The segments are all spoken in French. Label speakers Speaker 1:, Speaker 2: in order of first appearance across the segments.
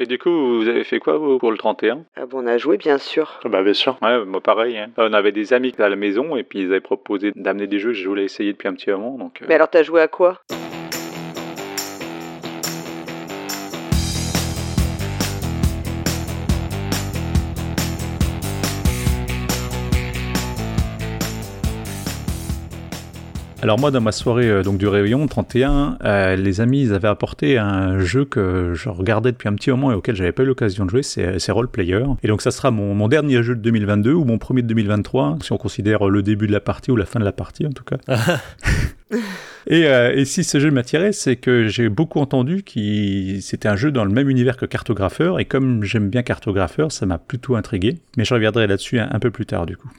Speaker 1: Et du coup, vous avez fait quoi vous, pour le 31
Speaker 2: Ah bon, on a joué, bien sûr.
Speaker 1: Ah Bah bien sûr. Ouais, moi pareil. hein. On avait des amis à la maison et puis ils avaient proposé d'amener des jeux que je voulais essayer depuis un petit moment. Donc, euh,
Speaker 2: Mais alors, t'as joué à quoi?
Speaker 3: Alors moi, dans ma soirée euh, donc du réveillon 31, euh, les amis ils avaient apporté un jeu que je regardais depuis un petit moment et auquel j'avais pas eu l'occasion de jouer, c'est c'est Role Player. Et donc ça sera mon, mon dernier jeu de 2022 ou mon premier de 2023, si on considère le début de la partie ou la fin de la partie en tout cas. Et, euh, et si ce jeu m'attirait, c'est que j'ai beaucoup entendu que c'était un jeu dans le même univers que Cartographeur, et comme j'aime bien Cartographeur, ça m'a plutôt intrigué. Mais je reviendrai là-dessus un, un peu plus tard du coup.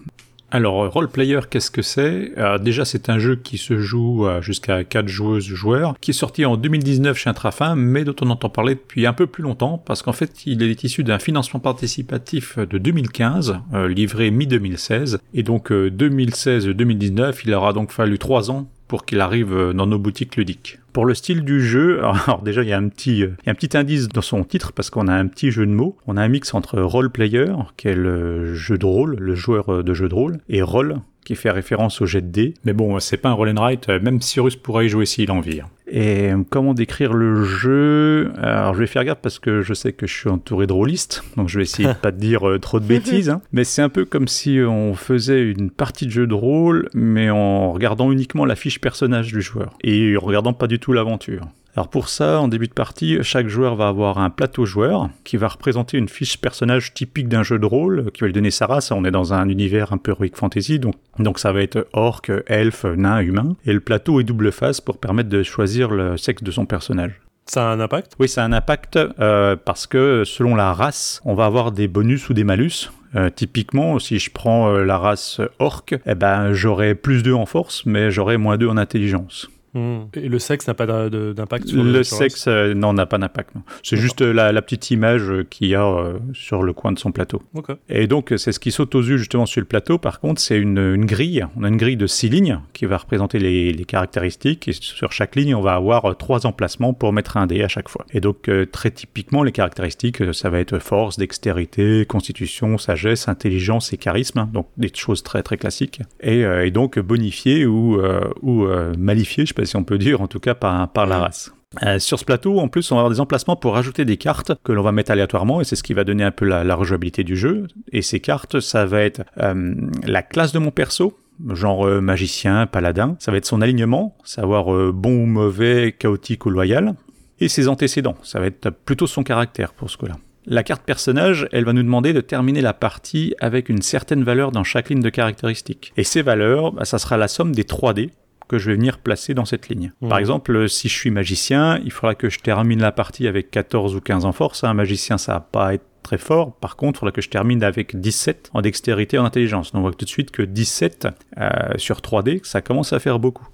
Speaker 3: Alors, euh, Role Player, qu'est-ce que c'est? Euh, Déjà, c'est un jeu qui se joue euh, jusqu'à 4 joueuses joueurs, qui est sorti en 2019 chez Intrafin, mais dont on entend parler depuis un peu plus longtemps, parce qu'en fait, il est issu d'un financement participatif de 2015, euh, livré mi-2016, et donc euh, 2016-2019, il aura donc fallu 3 ans pour qu'il arrive euh, dans nos boutiques ludiques. Pour le style du jeu, alors déjà il y a un petit, euh, il y a un petit indice dans son titre parce qu'on a un petit jeu de mots. On a un mix entre role player, qui est le jeu de rôle, le joueur euh, de jeu de rôle, et rôle, qui fait référence au jet de dés. Mais bon, c'est pas un roll and write, euh, même Cyrus pourrait y jouer s'il en vit. Et euh, comment décrire le jeu? Alors je vais faire gaffe parce que je sais que je suis entouré de rôlistes, donc je vais essayer de pas te dire euh, trop de bêtises. hein. Mais c'est un peu comme si on faisait une partie de jeu de rôle, mais en regardant uniquement la fiche personnage du joueur et en regardant pas du tout l'aventure. Alors pour ça, en début de partie, chaque joueur va avoir un plateau joueur qui va représenter une fiche personnage typique d'un jeu de rôle, qui va lui donner sa race. On est dans un univers un peu heroic fantasy, donc, donc ça va être orc, elfe, nain, humain. Et le plateau est double face pour permettre de choisir le sexe de son personnage.
Speaker 4: Ça a un impact?
Speaker 3: Oui, ça a un impact euh, parce que selon la race, on va avoir des bonus ou des malus. Euh, typiquement, si je prends euh, la race orc, eh ben, j'aurai plus 2 en force, mais j'aurai moins 2 en intelligence.
Speaker 4: Et le sexe n'a pas d'impact sur
Speaker 3: Le sexe, euh, non, n'a pas d'impact. C'est juste euh, la, la petite image euh, qu'il y a euh, sur le coin de son plateau.
Speaker 4: Ok.
Speaker 3: Et donc, c'est ce qui saute aux yeux justement sur le plateau. Par contre, c'est une, une grille. On a une grille de six lignes qui va représenter les, les caractéristiques. Et sur chaque ligne, on va avoir trois emplacements pour mettre un dé à chaque fois. Et donc, euh, très typiquement, les caractéristiques, ça va être force, dextérité, constitution, sagesse, intelligence et charisme. Donc, des choses très très classiques. Et, et donc, bonifié ou, ou malifié, je si on peut dire, en tout cas par, par la race. Euh, sur ce plateau, en plus, on va avoir des emplacements pour rajouter des cartes que l'on va mettre aléatoirement, et c'est ce qui va donner un peu la, la rejouabilité du jeu. Et ces cartes, ça va être euh, la classe de mon perso, genre euh, magicien, paladin. Ça va être son alignement, savoir bon ou mauvais, chaotique ou loyal. Et ses antécédents, ça va être plutôt son caractère pour ce coup-là. La carte personnage, elle va nous demander de terminer la partie avec une certaine valeur dans chaque ligne de caractéristiques. Et ces valeurs, bah, ça sera la somme des 3 dés que je vais venir placer dans cette ligne. Par exemple, euh, si je suis magicien, il faudra que je termine la partie avec 14 ou 15 en force. Un magicien, ça va pas être très fort. Par contre, il faudra que je termine avec 17 en dextérité et en intelligence. Donc on voit tout de suite que 17 euh, sur 3D, ça commence à faire beaucoup.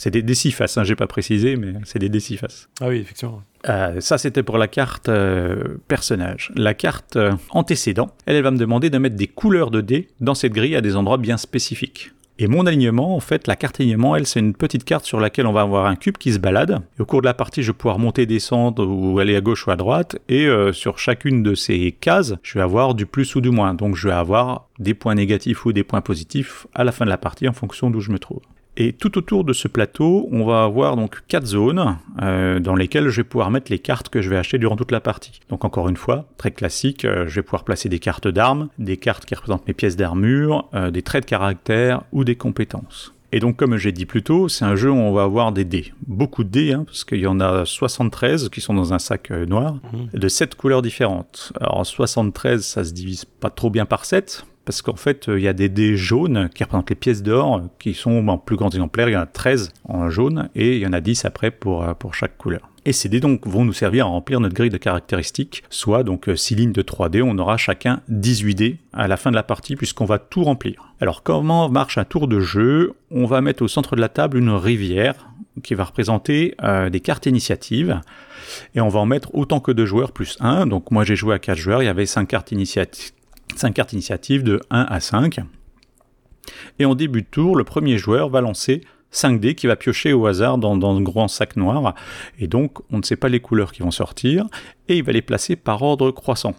Speaker 3: C'est des D6 faces, hein, j'ai pas précisé, mais c'est des D6 faces.
Speaker 4: Ah oui, effectivement.
Speaker 3: Euh, ça, c'était pour la carte euh, personnage. La carte euh, antécédent, elle, elle va me demander de mettre des couleurs de dés dans cette grille à des endroits bien spécifiques. Et mon alignement, en fait, la carte alignement, elle, c'est une petite carte sur laquelle on va avoir un cube qui se balade. Au cours de la partie, je vais pouvoir monter, descendre ou aller à gauche ou à droite. Et euh, sur chacune de ces cases, je vais avoir du plus ou du moins. Donc je vais avoir des points négatifs ou des points positifs à la fin de la partie en fonction d'où je me trouve. Et tout autour de ce plateau, on va avoir donc quatre zones euh, dans lesquelles je vais pouvoir mettre les cartes que je vais acheter durant toute la partie. Donc encore une fois, très classique, euh, je vais pouvoir placer des cartes d'armes, des cartes qui représentent mes pièces d'armure, euh, des traits de caractère ou des compétences. Et donc, comme j'ai dit plus tôt, c'est un jeu où on va avoir des dés. Beaucoup de dés, hein, parce qu'il y en a 73 qui sont dans un sac noir, de 7 couleurs différentes. Alors, 73, ça se divise pas trop bien par 7, parce qu'en fait, euh, il y a des dés jaunes qui représentent les pièces d'or, euh, qui sont en plus grands exemplaires. Il y en a 13 en jaune, et il y en a 10 après pour, euh, pour chaque couleur. Et ces dés donc vont nous servir à remplir notre grille de caractéristiques, soit donc 6 lignes de 3D, on aura chacun 18 dés à la fin de la partie puisqu'on va tout remplir. Alors comment marche un tour de jeu? On va mettre au centre de la table une rivière qui va représenter des cartes initiatives et on va en mettre autant que de joueurs plus 1. Donc moi j'ai joué à 4 joueurs, il y avait 5 cartes, initiati- 5 cartes initiatives de 1 à 5. Et en début de tour, le premier joueur va lancer 5 dés qu'il va piocher au hasard dans un grand sac noir. Et donc, on ne sait pas les couleurs qui vont sortir. Et il va les placer par ordre croissant.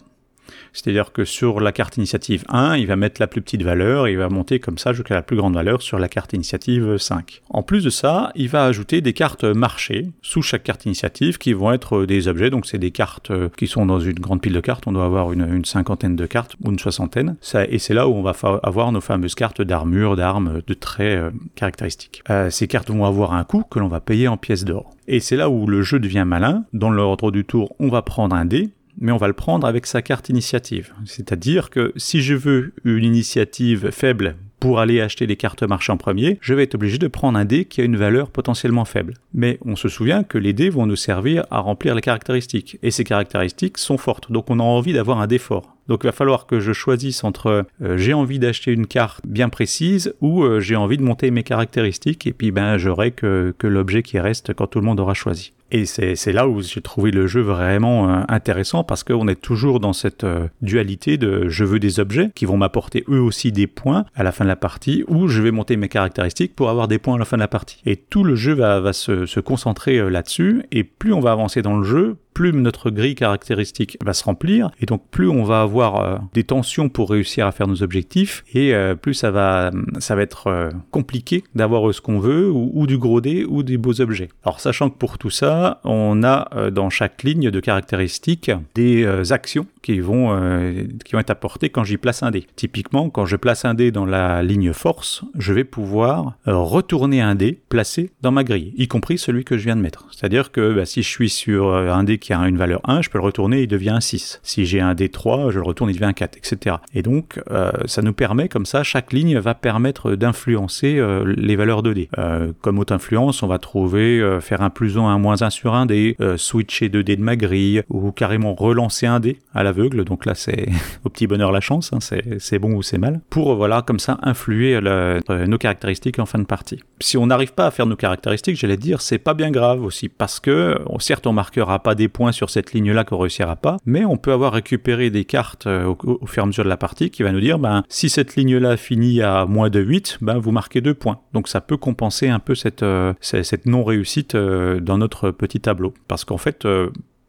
Speaker 3: C'est-à-dire que sur la carte initiative 1, il va mettre la plus petite valeur et il va monter comme ça jusqu'à la plus grande valeur sur la carte initiative 5. En plus de ça, il va ajouter des cartes marché sous chaque carte initiative qui vont être des objets. Donc c'est des cartes euh, qui sont dans une grande pile de cartes. On doit avoir une, cinquantaine de cartes ou une soixantaine. Ça, et c'est là où on va avoir nos fameuses cartes d'armure, d'armes, de traits euh, caractéristiques. Euh, ces cartes vont avoir un coût que l'on va payer en pièces d'or. Et c'est là où le jeu devient malin. Dans l'ordre du tour, on va prendre un dé mais on va le prendre avec sa carte initiative. C'est-à-dire que si je veux une initiative faible pour aller acheter les cartes marché en premier, je vais être obligé de prendre un dé qui a une valeur potentiellement faible. Mais on se souvient que les dés vont nous servir à remplir les caractéristiques, et ces caractéristiques sont fortes, donc on a envie d'avoir un dé fort. Donc il va falloir que je choisisse entre euh, j'ai envie d'acheter une carte bien précise ou euh, j'ai envie de monter mes caractéristiques et puis ben j'aurai que l'objet qui reste quand tout le monde aura choisi. Et c'est là où j'ai trouvé le jeu vraiment euh, intéressant parce qu'on est toujours dans cette euh, dualité de je veux des objets qui vont m'apporter eux aussi des points à la fin de la partie ou je vais monter mes caractéristiques pour avoir des points à la fin de la partie. Et tout le jeu va, se concentrer euh, là-dessus et plus on va avancer dans le jeu, plus notre grille caractéristique va se remplir et donc plus on va avoir euh, des tensions pour réussir à faire nos objectifs et euh, plus ça va ça va être euh, compliqué d'avoir ce qu'on veut ou, du gros dé ou des beaux objets. Alors sachant que pour tout ça, on a dans chaque ligne de caractéristiques des actions qui vont qui vont être apportées quand j'y place un dé. Typiquement, quand je place un dé dans la ligne force, je vais pouvoir retourner un dé placé dans ma grille, y compris celui que je viens de mettre. C'est-à-dire que bah, si je suis sur un dé qui a une valeur 1, je peux le retourner, il devient un 6. Si j'ai un D3, je le retourne, il devient un 4, etc. Et donc, euh, ça nous permet, comme ça, chaque ligne va permettre d'influencer euh, les valeurs de D. Euh, comme haute influence, on va trouver faire un plus 1, un moins 1 sur un dé, switcher 2 dés de ma grille, ou carrément relancer un dé à l'aveugle. Donc là, c'est au petit bonheur la chance, hein, c'est bon ou c'est mal. Pour, voilà, comme ça, influer nos caractéristiques en fin de partie. Si on n'arrive pas à faire nos caractéristiques, j'allais dire, c'est pas bien grave aussi, parce que, certes, on marquera pas des points sur cette ligne-là qu'on réussira pas, mais on peut avoir récupéré des cartes euh, au, fur et à mesure de la partie qui va nous dire, ben, si cette ligne-là finit à moins de 8, ben, vous marquez 2 points. Donc ça peut compenser un peu cette, euh, cette non-réussite euh, dans notre petit tableau. Parce qu'en fait,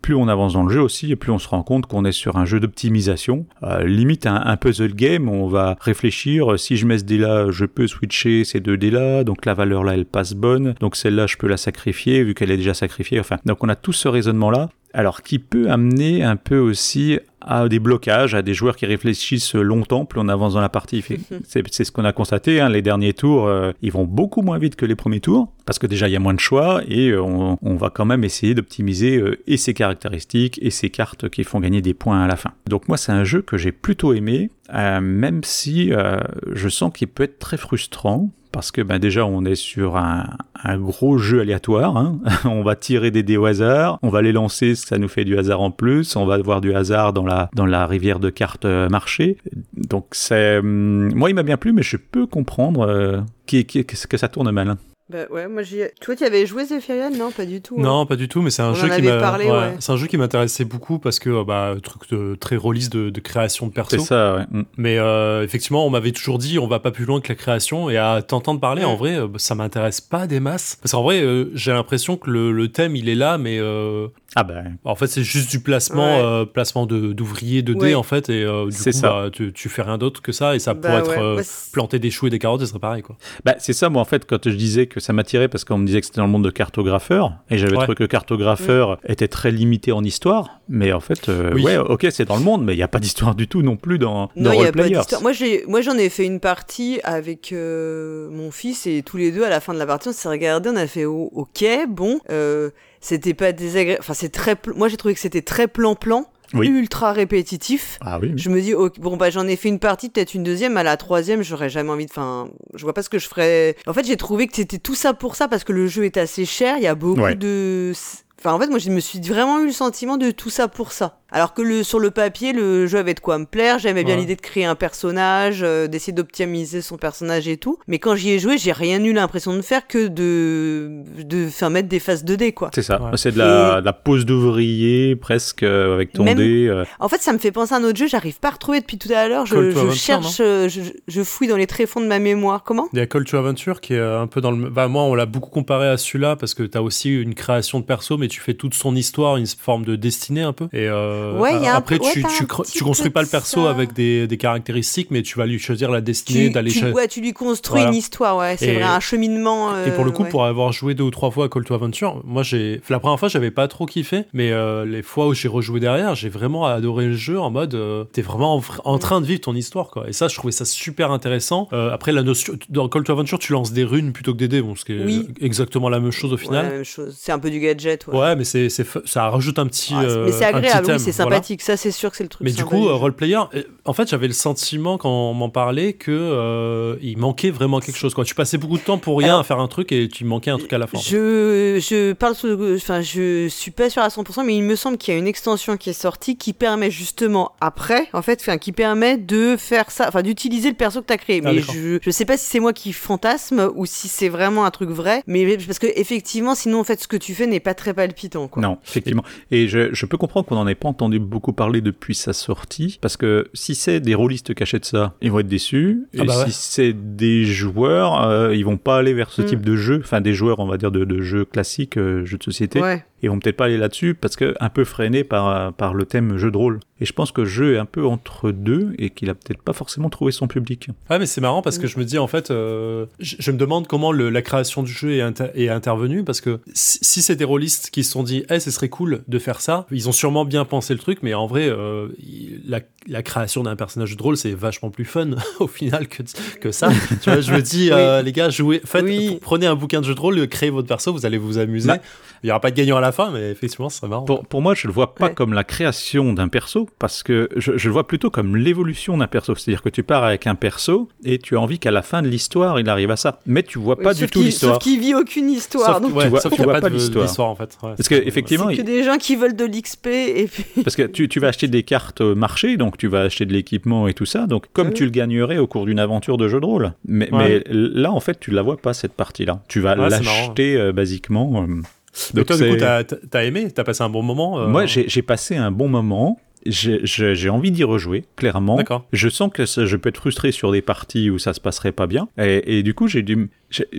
Speaker 3: plus on avance dans le jeu aussi, et plus on se rend compte qu'on est sur un jeu d'optimisation, limite un, puzzle game, on va réfléchir, si je mets ce dé-là, je peux switcher ces deux dés-là, donc la valeur là, elle passe bonne, donc celle-là, je peux la sacrifier, vu qu'elle est déjà sacrifiée, enfin, donc on a tout ce raisonnement-là, alors qui peut amener un peu aussi à des blocages, à des joueurs qui réfléchissent longtemps, plus on avance dans la partie. C'est ce qu'on a constaté, hein, les derniers tours, euh, ils vont beaucoup moins vite que les premiers tours, parce que déjà il y a moins de choix, et euh, on, va quand même essayer d'optimiser euh, et ses caractéristiques, et ses cartes qui font gagner des points à la fin. Donc moi c'est un jeu que j'ai plutôt aimé, même si je sens qu'il peut être très frustrant, parce que ben déjà on est sur un, gros jeu aléatoire. Hein. on va tirer des dés au hasard, on va les lancer, ça nous fait du hasard en plus. On va avoir du hasard dans la dans la rivière de cartes euh, marché. Donc c'est hum, moi il m'a bien plu, mais je peux comprendre euh, que ça tourne mal. Hein.
Speaker 2: Bah ouais, moi j'ai. Toi, tu avais joué Zephyrian Non, pas du tout.
Speaker 4: Non, pas du tout, mais c'est un, jeu qui m'a. Ouais. C'est un jeu qui m'intéressait beaucoup parce que bah truc de très release de, de création de perso.
Speaker 3: C'est ça, ouais. Mm.
Speaker 4: Mais euh, effectivement, on m'avait toujours dit on va pas plus loin que la création et à t'entendre parler, en vrai, euh, ça m'intéresse pas des masses. Parce qu'en vrai, euh, j'ai l'impression que le, le, thème il est là, mais
Speaker 3: ah ben.
Speaker 4: En fait, c'est juste du placement, euh, placement d'ouvriers de, dés en fait, et euh, du coup, bah, tu, tu, fais rien d'autre que ça, et ça pourrait bah, être euh, planter des choux et des carottes, ce serait pareil quoi.
Speaker 3: Bah c'est ça, moi en fait, quand je disais que ça m'attirait parce qu'on me disait que c'était dans le monde de cartographeur, et j'avais trouvé que cartographeur était très limité en histoire, mais en fait, ouais, ok, c'est dans le monde, mais il n'y a pas d'histoire du tout non plus dans, dans non, Roleplayers.
Speaker 2: Moi, moi j'en ai fait une partie avec mon fils et tous les deux à la fin de la partie, on s'est regardé, on a fait ok, bon c'était pas désagréable. Enfin, c'est très. Moi, j'ai trouvé que c'était très plan-plan. Ultra répétitif.
Speaker 3: Ah oui.
Speaker 2: Je me dis, bon, bah, j'en ai fait une partie, peut-être une deuxième. À la troisième, j'aurais jamais envie de. Enfin, je vois pas ce que je ferais. En fait, j'ai trouvé que c'était tout ça pour ça, parce que le jeu est assez cher. Il y a beaucoup de. Enfin, en fait, moi, je me suis vraiment eu le sentiment de tout ça pour ça. Alors que le, sur le papier, le jeu avait de quoi me plaire. J'aimais bien
Speaker 4: Ouais.
Speaker 2: l'idée de créer un personnage, euh, d'essayer d'optimiser son personnage et tout. Mais quand j'y ai joué, j'ai rien eu l'impression de faire que de, de faire mettre des phases 2D, quoi.
Speaker 3: C'est ça.
Speaker 4: Ouais.
Speaker 3: C'est de la,
Speaker 2: Et-
Speaker 3: de la pose d'ouvrier presque euh, avec ton
Speaker 2: Même-
Speaker 3: dé. euh.
Speaker 2: En fait, ça me fait penser à un autre jeu, j'arrive pas à retrouver depuis tout à l'heure. Je, cherche, euh, je, je fouille dans les tréfonds de ma mémoire. Comment?
Speaker 4: Il y a Call to Adventure qui est un peu dans le. Bah, moi, on l'a beaucoup comparé à celui-là parce que tu as aussi une création de perso, mais tu fais toute son histoire, une forme de destinée un peu. Et euh,
Speaker 2: Ouais, un
Speaker 4: après,
Speaker 2: peu- ouais,
Speaker 4: tu, tu construis pas le perso
Speaker 2: ça.
Speaker 4: avec des, des caractéristiques, mais tu vas lui choisir la destinée d'aller chez-
Speaker 2: ouais, tu lui construis
Speaker 4: Voilà.
Speaker 2: une histoire, ouais. C'est vrai, un cheminement.
Speaker 4: Et pour le
Speaker 2: euh,
Speaker 4: coup,
Speaker 2: ouais.
Speaker 4: pour avoir joué deux ou trois fois à Call to Adventure, moi j'ai. La première fois, j'avais pas trop kiffé, mais euh, les fois où j'ai rejoué derrière, j'ai vraiment adoré le jeu en mode. euh, T'es vraiment en, train de vivre ton histoire, quoi. Et ça, je trouvais ça super intéressant. Euh, après, la notion. Dans Call to Adventure, tu lances des runes plutôt que des dés, bon, ce qui est
Speaker 2: Oui.
Speaker 4: exactement la même chose au
Speaker 2: Ouais,
Speaker 4: final.
Speaker 2: C'est un peu du gadget, ouais.
Speaker 4: Ouais, mais c'est, c'est ça rajoute un petit.
Speaker 2: Ah, c'est-
Speaker 4: euh,
Speaker 2: mais c'est agréable, oui,
Speaker 4: thème,
Speaker 2: c'est
Speaker 4: voilà.
Speaker 2: sympathique. Ça, c'est sûr que c'est le truc.
Speaker 4: Mais du coup, euh, roleplayer, euh, en fait, j'avais le sentiment quand on m'en parlait que euh, il manquait vraiment quelque chose. Quoi. Tu passais beaucoup de temps pour rien
Speaker 2: Alors-
Speaker 4: à faire un truc et tu manquais un truc à la fin.
Speaker 2: Je, je parle sous, enfin, je suis pas sûr à 100%, mais il me semble qu'il y a une extension qui est sortie qui permet justement après, en fait, enfin, qui permet de faire ça, enfin, d'utiliser le perso que t'as créé.
Speaker 4: Ah,
Speaker 2: mais je, je sais pas si c'est moi qui fantasme ou si c'est vraiment un truc vrai, mais parce que effectivement, sinon, en fait, ce que tu fais n'est pas très palpitant, quoi.
Speaker 3: Non, effectivement. Et je, je peux comprendre qu'on n'en ait pas entendu beaucoup parler depuis sa sortie, parce que si c'est des rôlistes qui achètent ça, ils vont être déçus.
Speaker 4: Ah
Speaker 3: et
Speaker 4: bah ouais.
Speaker 3: si c'est des joueurs, euh, ils vont pas aller vers ce
Speaker 2: Mm.
Speaker 3: type de jeu, enfin des joueurs, on va dire, de, de jeux classiques, euh, jeux de société,
Speaker 2: Ouais.
Speaker 3: Ils vont peut-être pas aller là-dessus parce que un peu freiné par, par le thème jeu de rôle. Et je pense que le jeu est un peu entre deux et qu'il a peut-être pas forcément trouvé son public.
Speaker 4: Ouais, mais c'est marrant parce que je me dis en fait, euh, je, je me demande comment le- la création du jeu est, inter- est intervenue parce que si, si c'est des rôlistes qui se sont dit, eh, ce serait cool de faire ça, ils ont sûrement bien pensé le truc, mais en vrai, euh, la, la création d'un personnage de rôle, c'est vachement plus fun au final que, que ça. tu vois, je me dis, euh, les gars, jouez, faites,
Speaker 2: Oui.
Speaker 4: prenez un bouquin de jeu de rôle, créez votre perso, vous allez vous amuser.
Speaker 3: Bah.
Speaker 4: Il y aura pas de gagnant à la fin, mais effectivement, ce serait marrant.
Speaker 3: Pour, pour moi, je le vois pas
Speaker 2: Ouais.
Speaker 3: comme la création d'un perso, parce que je, je le vois plutôt comme l'évolution d'un perso. C'est-à-dire que tu pars avec un perso et tu as envie qu'à la fin de l'histoire, il arrive à ça. Mais tu vois pas du tout l'histoire.
Speaker 2: Sauf qu'il vit aucune histoire.
Speaker 4: Sauf,
Speaker 2: donc
Speaker 4: ouais,
Speaker 3: vois-
Speaker 4: sauf
Speaker 3: tu vois
Speaker 4: a
Speaker 3: pas l'histoire.
Speaker 4: en fait. Ouais,
Speaker 3: Parce
Speaker 4: c'est-
Speaker 3: que, effectivement,
Speaker 2: c'est que des gens qui veulent de l'XP et puis.
Speaker 3: Parce que tu, tu vas acheter des cartes marché, donc tu vas acheter de l'équipement et tout ça, donc comme
Speaker 2: Oui.
Speaker 3: tu le gagnerais au cours d'une aventure de jeu de rôle. Mais,
Speaker 4: Ouais.
Speaker 3: mais là, en fait, tu la vois pas cette partie-là. Tu vas
Speaker 4: c'est
Speaker 3: l'acheter euh, basiquement. euh,
Speaker 4: Mais
Speaker 3: donc
Speaker 4: toi, du coup, t'as aimé T'as passé un bon moment euh,
Speaker 3: Moi, j'ai passé un bon moment. J'ai- envie d'y rejouer, clairement.
Speaker 4: D'accord.
Speaker 3: Je sens que ça- je peux être frustré sur des parties où ça se passerait pas bien. Et, et du coup, j'ai dû.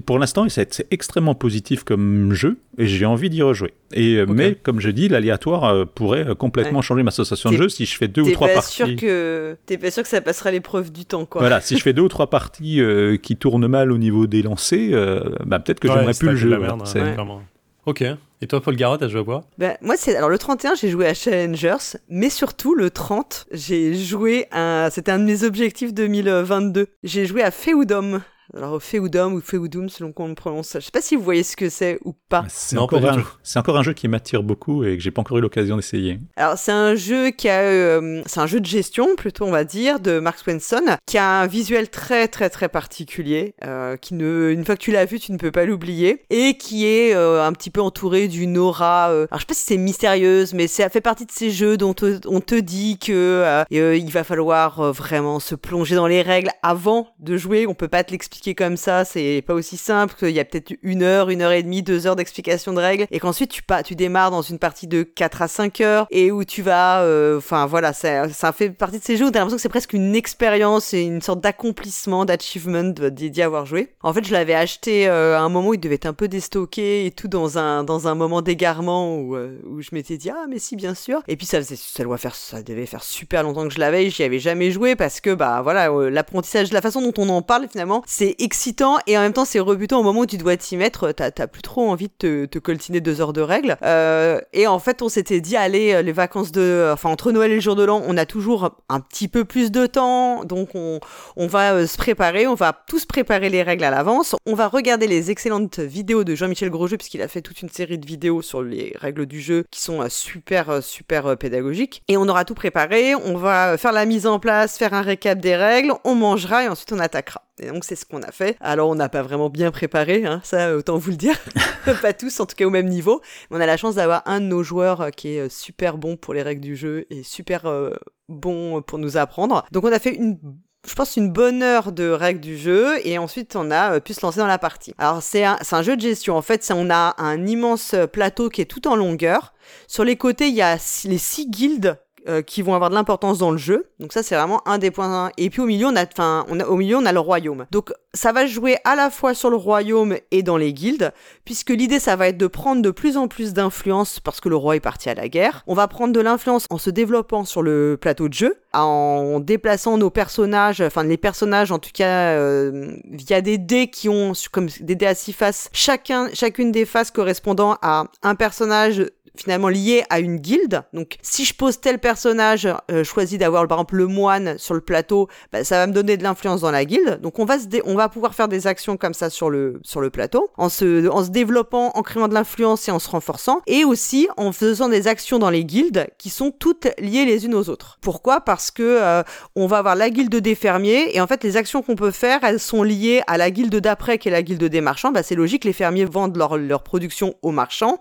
Speaker 3: Pour l'instant, c'est extrêmement positif comme jeu et j'ai envie d'y rejouer. Et, euh. Mais comme je dis, l'aléatoire euh, pourrait complètement
Speaker 2: Ouais.
Speaker 3: changer ma association de jeu si je fais deux ou trois
Speaker 2: pas
Speaker 3: parties.
Speaker 2: sûr que t'es pas sûr que ça passera l'épreuve du temps, quoi.
Speaker 3: Voilà, si je fais deux ou trois parties euh, qui tournent mal au niveau des lancers, euh, bah, peut-être que
Speaker 4: Ouais,
Speaker 3: j'aimerais plus le jeu.
Speaker 4: merde, ouais, clairement. Ok. Et toi, Paul Garrett, t'as joué à quoi?
Speaker 2: Ben, moi, c'est alors le 31, j'ai joué à Challengers, mais surtout le 30, j'ai joué à c'était un de mes objectifs 2022. J'ai joué à Feudum. Alors Feudum ou Feudum selon qu'on le prononce. Je sais pas si vous voyez ce que c'est ou pas.
Speaker 3: C'est encore, un- encore jeu qui m'attire beaucoup et que j'ai pas encore eu l'occasion d'essayer.
Speaker 2: Alors c'est un jeu qui a euh, c'est un jeu de gestion plutôt on va dire de Mark Swenson qui a un visuel très très très particulier euh, qui ne une fois que tu l'as vu tu ne peux pas l'oublier et qui est euh, un petit peu entouré d'une aura euh, alors je sais pas si c'est mystérieuse mais ça fait partie de ces jeux dont te- on te dit que il va falloir euh, vraiment se plonger dans les règles avant de jouer on peut pas te l'expliquer comme ça c'est pas aussi simple qu'il y a peut-être une heure une heure et demie deux heures d'explication de règles et qu'ensuite tu pas tu démarres dans une partie de 4 à 5 heures et où tu vas euh, enfin voilà ça, ça fait partie de ces jeux où t'as l'impression que c'est presque une expérience et une sorte d'accomplissement d'achievement d'y avoir joué. En fait je l'avais acheté euh, à un moment où il devait être un peu déstocké et tout dans un dans un moment d'égarement où, euh, où je m'étais dit ah mais si bien sûr. Et puis ça faisait ça doit faire ça devait faire super longtemps que je l'avais et j'y avais jamais joué parce que bah voilà l'apprentissage la façon dont on en parle finalement c'est excitant et en même temps c'est rebutant au moment où tu dois t'y mettre t'as t'as plus trop envie de te, te coltiner deux heures de règles. Euh, et en fait on s'était dit allez euh, les vacances de enfin entre Noël et le jour de l'an on a toujours un petit peu plus de temps. Donc on on va euh, se préparer, on va tous préparer les règles à l'avance, on va regarder les excellentes vidéos de Jean-Michel Grosjeu puisqu'il a fait toute une série de vidéos sur les règles du jeu qui sont euh, super euh, super euh, pédagogiques. Et on aura tout préparé, on va euh, faire la mise en place, faire un récap des règles, on mangera et ensuite on attaquera. Et donc c'est ce qu'on a fait. Alors on n'a pas vraiment bien préparé, hein, ça autant vous le dire. pas tous, en tout cas au même niveau. Mais on a la chance d'avoir un de nos joueurs euh, qui est euh, super bon pour les règles du jeu et super euh, bon pour nous apprendre. Donc on a fait une je pense une bonne heure de règles du jeu et ensuite on a pu se lancer dans la partie. Alors c'est un, un, jeu de gestion en fait, on a un immense plateau qui est tout en longueur. Sur les côtés il y a les six guildes euh, qui vont avoir de l'importance dans le jeu. Donc ça c'est vraiment un des points. Et puis au milieu on a, enfin, on a, au milieu on a le royaume. Donc ça va jouer à la fois sur le royaume et dans les guildes, puisque l'idée ça va être de prendre de plus en plus d'influence parce que le roi est parti à la guerre. On va prendre de l'influence en se développant sur le plateau de jeu, en déplaçant nos personnages, enfin les personnages en tout cas euh, via des dés qui ont comme des dés à six faces, chacun, chacune des faces correspondant à un personnage finalement lié à une guilde. Donc si je pose tel personnage, euh, choisi d'avoir par exemple le moine sur le plateau, bah, ça va me donner de l'influence dans la guilde. Donc on va se on va pouvoir faire des actions comme ça sur le sur le plateau en se en se développant, en créant de l'influence et en se renforçant et aussi en faisant des actions dans les guildes qui sont toutes liées les unes aux autres. Pourquoi? Parce que euh, on va avoir la guilde des fermiers et en fait les actions qu'on peut faire, elles sont liées à la guilde d'après qui est la guilde des marchands. Bah, c'est logique, les fermiers vendent leur, leur production aux marchands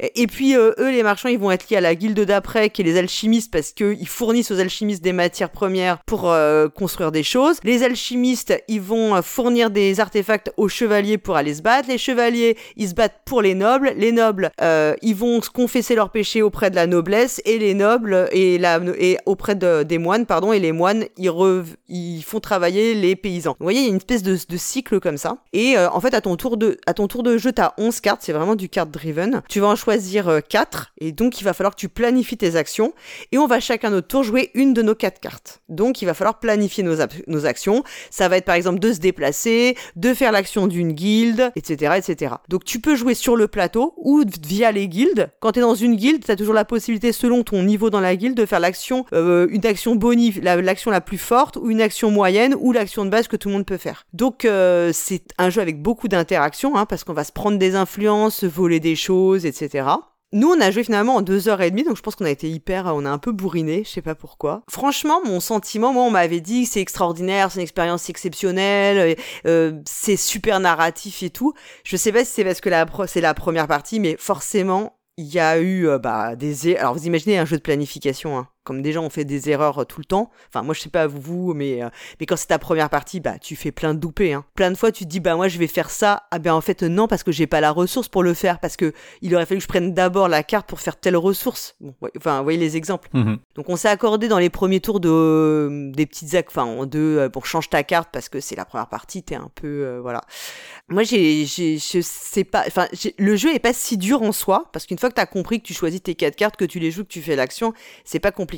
Speaker 2: et puis euh, eux, les marchands, ils vont être liés à la guilde d'après, qui est les alchimistes, parce qu'ils fournissent aux alchimistes des matières premières pour euh, construire des choses. Les alchimistes, ils vont euh, fournir des artefacts aux chevaliers pour aller se battre. Les chevaliers, ils se battent pour les nobles. Les nobles, ils vont confesser leurs péchés auprès de la noblesse, et les nobles et, auprès de, des moines, pardon, et les moines, ils, font travailler les paysans. Vous voyez, il y a une espèce de, de cycle comme ça. Et en fait, à ton tour de, à ton tour de jeu, t'as 11 cartes, c'est vraiment du card driven. Tu vas en choisir 4 et donc il va falloir que tu planifies tes actions et on va chacun notre tour jouer une de nos quatre cartes. Donc il va falloir planifier nos, actions. Ça va être par exemple de se déplacer, de faire l'action d'une guilde, etc., etc. Donc tu peux jouer sur le plateau ou via les guildes. Quand tu es dans une guilde, tu as toujours la possibilité selon ton niveau dans la guilde de faire l'action, euh, une action bonif, l'action la, plus forte ou une action moyenne ou l'action de base que tout le monde peut faire. Donc euh, c'est un jeu avec beaucoup d'interactions hein, parce qu'on va se prendre des influences, voler des choses, etc. Nous, on a joué finalement en deux heures et demie, donc je pense qu'on a été hyper, on a un peu bourriné, je sais pas pourquoi. Franchement, mon sentiment, moi, on m'avait dit c'est extraordinaire, c'est une expérience exceptionnelle, euh, c'est super narratif et tout. Je sais pas si c'est parce que c'est la première partie, mais forcément, il y a eu euh, bah, des... Alors vous imaginez un jeu de planification, hein comme déjà on fait des erreurs euh, tout le temps. Enfin, moi je sais pas vous, mais euh, mais quand c'est ta première partie, bah tu fais plein de doupés. Hein. Plein de fois tu te dis bah moi je vais faire ça. Ah ben en fait non parce que j'ai pas la ressource pour le faire parce que il aurait fallu que je prenne d'abord la carte pour faire telle ressource. Bon, enfin vous voyez les exemples.
Speaker 3: Mhm.
Speaker 2: Donc on s'est accordé dans les premiers tours de euh, des petites enfin en deux pour changer ta carte parce que c'est la première partie. T'es un peu voilà. Moi j'ai j'ai je sais pas. Enfin le jeu est pas si dur en soi parce qu'une fois que t'as compris que tu choisis tes quatre cartes, que tu les joues, que tu fais l'action, c'est pas compliqué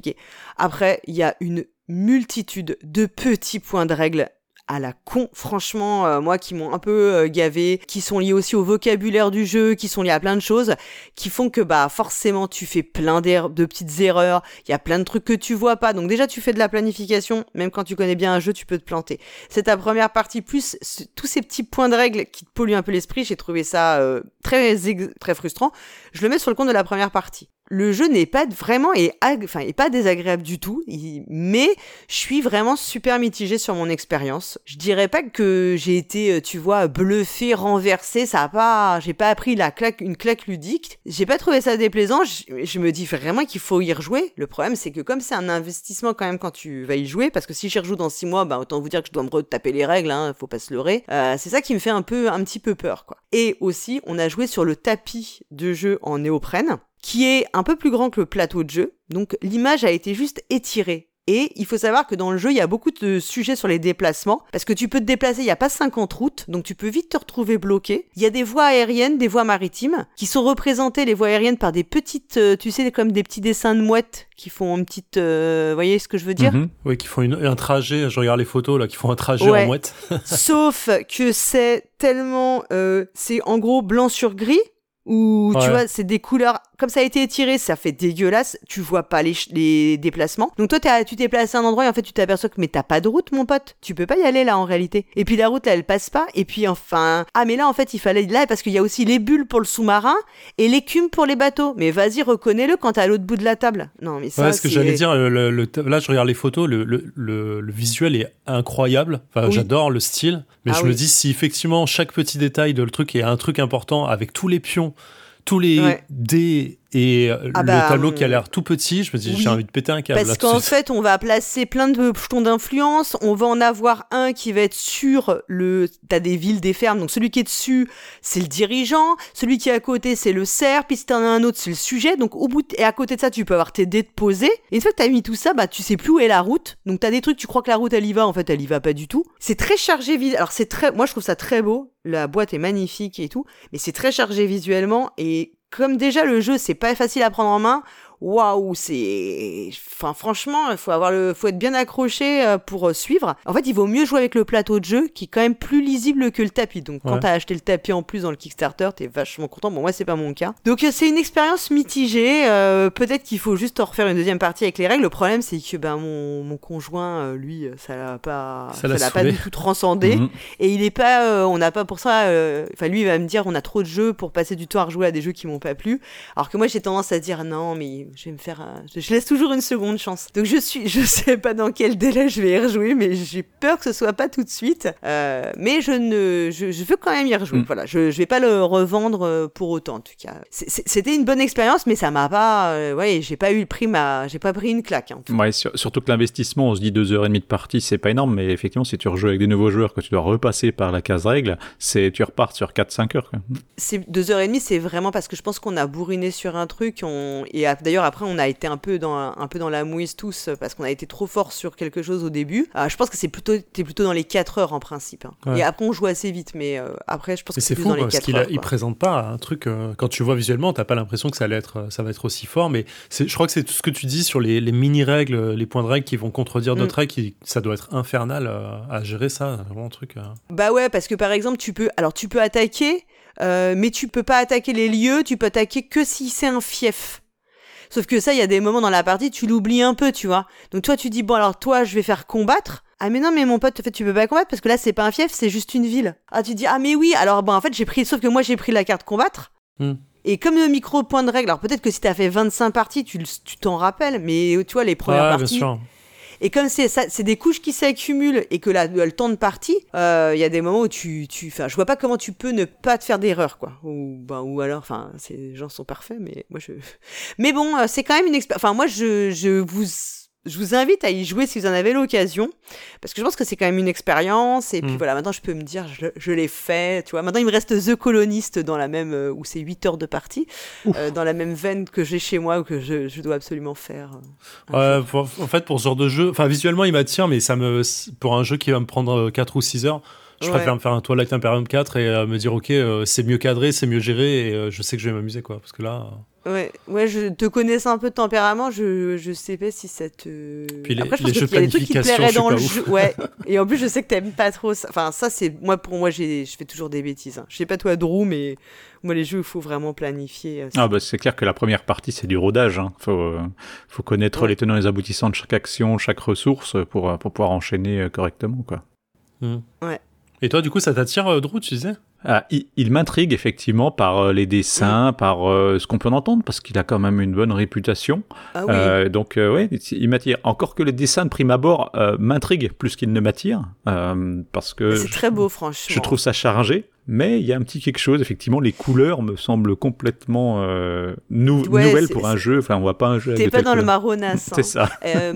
Speaker 2: après, il y a une multitude de petits points de règle à la con, franchement, euh, moi qui m'ont un peu euh, gavé, qui sont liés aussi au vocabulaire du jeu, qui sont liés à plein de choses, qui font que bah forcément tu fais plein de petites erreurs, il y a plein de trucs que tu vois pas, donc déjà tu fais de la planification, même quand tu connais bien un jeu, tu peux te planter. C'est ta première partie, plus tous ces petits points de règle qui te polluent un peu l'esprit, j'ai trouvé ça euh, très, très frustrant, je le mets sur le compte de la première partie le jeu n'est pas vraiment et enfin est pas désagréable du tout, mais je suis vraiment super mitigée sur mon expérience. Je dirais pas que j'ai été, euh, tu vois, bluffé, renversé. Ça a pas, j'ai pas appris la claque, une claque ludique. J'ai pas trouvé ça déplaisant. Je, me dis vraiment qu'il faut y rejouer. Le problème, c'est que comme c'est un investissement quand même quand tu vas y jouer, parce que si j'y rejoue dans six mois, bah autant vous dire que je dois me retaper les règles. Hein, faut pas se leurrer. Euh, c'est ça qui me fait un peu, un petit peu peur, quoi. Et aussi, on a joué sur le tapis de jeu en néoprène qui est un peu plus grand que le plateau de jeu. Donc l'image a été juste étirée. Et il faut savoir que dans le jeu, il y a beaucoup de sujets sur les déplacements, parce que tu peux te déplacer, il n'y a pas 50 routes, donc tu peux vite te retrouver bloqué. Il y a des voies aériennes, des voies maritimes, qui sont représentées, les voies aériennes, par des petites, euh, tu sais, comme des petits dessins de mouettes, qui font une petite... Euh, vous voyez ce que je veux dire?
Speaker 4: Mhm. Oui, qui font un trajet, je regarde les photos, là, qui font un trajet en mouette.
Speaker 2: Sauf que c'est tellement... Euh, c'est en gros blanc sur gris, où tu vois, c'est des couleurs comme ça a été étiré, ça fait dégueulasse. Tu vois pas les, les déplacements. Donc toi, tu t'es placé à un endroit et en fait, tu t'aperçois que mais t'as pas de route, mon pote. Tu peux pas y aller là en réalité. Et puis la route là, elle passe pas. Et puis enfin, ah mais là en fait, il fallait là parce qu'il y a aussi les bulles pour le sous-marin et l'écume pour les bateaux. Mais vas-y, reconnais-le quand t'es à l'autre bout de la table. Non mais ça.
Speaker 4: Ouais, ce que j'allais dire, le, là je regarde les photos, le, visuel est incroyable. Enfin,
Speaker 2: Oui.
Speaker 4: j'adore le style, mais
Speaker 2: Ah
Speaker 4: je me dis si effectivement chaque petit détail de le truc est un truc important avec tous les pions, tous les
Speaker 2: Ouais.
Speaker 4: dés et euh,
Speaker 2: Ah
Speaker 4: le
Speaker 2: bah,
Speaker 4: tableau qui a l'air tout petit, je me dis
Speaker 2: Oui.
Speaker 4: j'ai envie de péter un câble.
Speaker 2: Parce qu'en fait, on va placer plein de jetons d'influence. On va en avoir un qui va être sur le. T'as des villes, des fermes. Donc celui qui est dessus, c'est le dirigeant. Celui qui est à côté, c'est le cerf. Puis si t'en as un autre, c'est le sujet. Donc au bout de- et à côté de ça, tu peux avoir tes dés de poser. Et une fois que t'as mis tout ça, bah tu sais plus où est la route. Donc t'as des trucs, tu crois que la route elle y va, en fait elle y va pas du tout. C'est très chargé Alors c'est très. Moi je trouve ça très beau. La boîte est magnifique et tout. Mais c'est très chargé visuellement et comme déjà le jeu c'est pas facile à prendre en main, waouh, c'est enfin franchement, il faut avoir le faut être bien accroché euh, pour euh, suivre. En fait, il vaut mieux jouer avec le plateau de jeu qui est quand même plus lisible que le tapis. Donc quand
Speaker 4: Ouais.
Speaker 2: t'as acheté le tapis en plus dans le Kickstarter, t'es vachement content. Bon, moi c'est pas mon cas. Donc euh, c'est une expérience mitigée, euh, peut-être qu'il faut juste en refaire une deuxième partie avec les règles. Le problème c'est que ben mon, mon conjoint lui ça l'a pas
Speaker 4: Ça l'a
Speaker 2: pas du tout transcendé.
Speaker 3: Mhm.
Speaker 2: Et il est pas, euh, on n'a pas pour ça. euh, Enfin, lui, il va me dire, on a trop de jeux pour passer du temps à rejouer à des jeux qui m'ont pas plu. Alors que moi, j'ai tendance à dire non, mais je vais me faire. un- Je je laisse toujours une seconde chance. Donc je suis, je sais pas dans quel délai je vais y rejouer, mais j'ai peur que ce soit pas tout de suite. Euh, mais je ne, je, je veux quand même y rejouer.
Speaker 3: Mm.
Speaker 2: Voilà, je, je vais pas le revendre euh, pour autant en tout cas. C'était une bonne expérience, mais ça m'a pas. euh, ouais, j'ai pas eu le prix, ma, j'ai pas pris une claque. hein, en tout cas.
Speaker 3: Ouais, sur- surtout que l'investissement, on se dit deux heures et demie de partie, c'est pas énorme, mais effectivement, si tu rejoues avec des nouveaux joueurs, que tu dois repasser par la case règle, c'est tu repars sur 4-5 heures.
Speaker 2: C'est deux heures et demie, c'est vraiment parce que je pense qu'on a bourriné sur un truc. On... Et a- d'ailleurs, après, on a été un peu dans, un peu dans la mouise tous parce qu'on a été trop fort sur quelque chose au début. Euh, je pense que c'est plutôt, t'es plutôt dans les 4 heures en principe. hein.
Speaker 4: Ouais.
Speaker 2: Et après, on joue assez vite, mais euh, après, je pense
Speaker 4: Mais
Speaker 2: que
Speaker 4: c'est
Speaker 2: plus
Speaker 4: fou
Speaker 2: dans les
Speaker 4: parce
Speaker 2: 4
Speaker 4: qu'il a- il présente pas un truc euh, quand tu vois visuellement, t'as pas l'impression que ça allait être, ça va être aussi fort. Mais c'est- je crois que c'est tout ce que tu dis sur les, les mini règles, les points de règles qui vont contredire
Speaker 2: Mm.
Speaker 4: d'autres règles, qui, ça doit être infernal euh, à gérer ça, vraiment un truc. euh.
Speaker 2: Bah ouais, parce que par exemple, tu peux, alors tu peux attaquer, euh, mais tu peux pas attaquer les lieux, tu peux attaquer que si c'est un fief. Sauf que ça, il y a des moments dans la partie, tu l'oublies un peu, tu vois. Donc toi, tu dis, bon, alors toi, je vais faire combattre. Ah mais non, mais mon pote, en fait, tu peux pas combattre parce que là, c'est pas un fief, c'est juste une ville. Ah, tu dis, ah mais oui, alors bon, en fait, j'ai pris, sauf que moi, j'ai pris la carte combattre.
Speaker 4: Hmm.
Speaker 2: Et comme le micro point de règle, alors peut-être que si t'as fait 25 parties, tu t'en rappelles, mais tu vois, les premières
Speaker 4: Ouais, bien
Speaker 2: parties,
Speaker 4: sûr.
Speaker 2: Et comme c'est ça, c'est des couches qui s'accumulent et que là, le temps de partie, euh, il y a des moments où tu, tu, enfin, je vois pas comment tu peux ne pas te faire d'erreur, quoi. Ou, ben, ou alors, enfin, ces gens sont parfaits, mais moi je. Mais bon, euh, c'est quand même une expérience. Enfin, moi, je, je vous, je vous invite à y jouer si vous en avez l'occasion, parce que je pense que c'est quand même une expérience. Et puis
Speaker 4: Mm.
Speaker 2: voilà, maintenant je peux me dire, je, je l'ai fait, tu vois. Maintenant, il me reste The Colonist dans la même, euh, où c'est 8 heures de partie, euh, dans la même veine que j'ai chez moi ou que je, je dois absolument faire. euh,
Speaker 4: pour- en fait, pour ce genre de jeu, enfin, visuellement, il m'attire, mais ça me, pour un jeu qui va me prendre 4 ou 6 heures, je
Speaker 2: Ouais.
Speaker 4: préfère me faire un Twilight Imperium 4 et me dire, ok, c'est mieux cadré, c'est mieux géré, et je sais que je vais m'amuser, quoi. Parce que là.
Speaker 2: Ouais, ouais, je te connaissais un peu de tempérament, je, je sais pas si ça te.
Speaker 4: Puis les-
Speaker 2: Après, je
Speaker 4: les
Speaker 2: pense
Speaker 4: jeux
Speaker 2: qu'il y a des trucs qui te plairaient dans le
Speaker 4: ouf.
Speaker 2: jeu. Ouais. Et en plus, je sais que t'aimes pas trop ça. Enfin, ça, c'est. Moi, pour moi, j'ai... je fais toujours des bêtises. hein. Je sais pas toi, Drew, mais moi, les jeux, il faut vraiment planifier. euh.
Speaker 3: Ah bah c'est clair que la première partie c'est du rodage. Hein. Faut, euh, faut connaître
Speaker 2: Ouais.
Speaker 3: les tenants et les aboutissants de chaque action, chaque ressource pour, euh, pour pouvoir enchaîner correctement. Quoi.
Speaker 4: Hmm.
Speaker 2: Ouais.
Speaker 4: Et toi, du coup, ça t'attire, euh, Drew, tu disais?
Speaker 3: Ah, il il m'intrigue effectivement par euh, les dessins, par euh, ce qu'on peut en entendre, parce qu'il a quand même une bonne réputation.
Speaker 2: Ah oui.
Speaker 3: Euh, donc euh, ouais, il m'attire. Encore que les dessins de prime abord euh, m'intriguent plus qu'ils ne m'attirent, euh, parce que
Speaker 2: c'est très beau, franchement.
Speaker 3: je trouve ça chargé. Mais il y a un petit quelque chose, effectivement, les couleurs me semblent complètement euh, nou-
Speaker 2: Ouais,
Speaker 3: nouvelles pour un jeu. Enfin, on voit pas un jeu.
Speaker 2: T'es pas dans le marronasse.
Speaker 3: C'est
Speaker 2: hein.
Speaker 3: ça.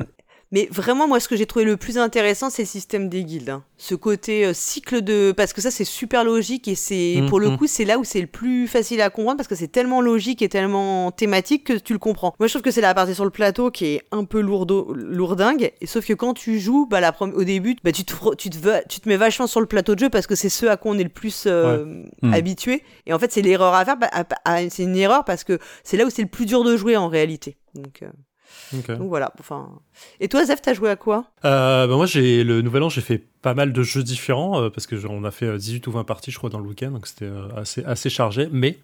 Speaker 2: Mais vraiment, moi, ce que j'ai trouvé le plus intéressant, c'est le système des guildes. hein. Ce côté euh, cycle de. Parce que ça, c'est super logique et c'est.
Speaker 4: Mm,
Speaker 2: pour le
Speaker 4: mm.
Speaker 2: coup, c'est là où c'est le plus facile à comprendre parce que c'est tellement logique et tellement thématique que tu le comprends. Moi, je trouve que c'est la partie sur le plateau qui est un peu lourdo, lourdingue. Et sauf que quand tu joues, bah, la prom- au début, bah, tu, te, tu, te, tu te mets vachement sur le plateau de jeu parce que c'est ce à quoi on est le plus euh,
Speaker 3: Mm.
Speaker 2: habitué. Et en fait, c'est l'erreur à faire. bah, à- à- c'est une erreur parce que c'est là où c'est le plus dur de jouer en réalité. Donc. euh, Donc voilà. Enfin. Et toi, Zef, t'as joué à quoi?
Speaker 4: Euh, bah moi, j'ai le nouvel an, j'ai fait pas mal de jeux différents euh, parce que genre, on a fait euh, 18 ou 20 parties, je crois, dans le week-end, donc c'était euh, assez, assez chargé. Mais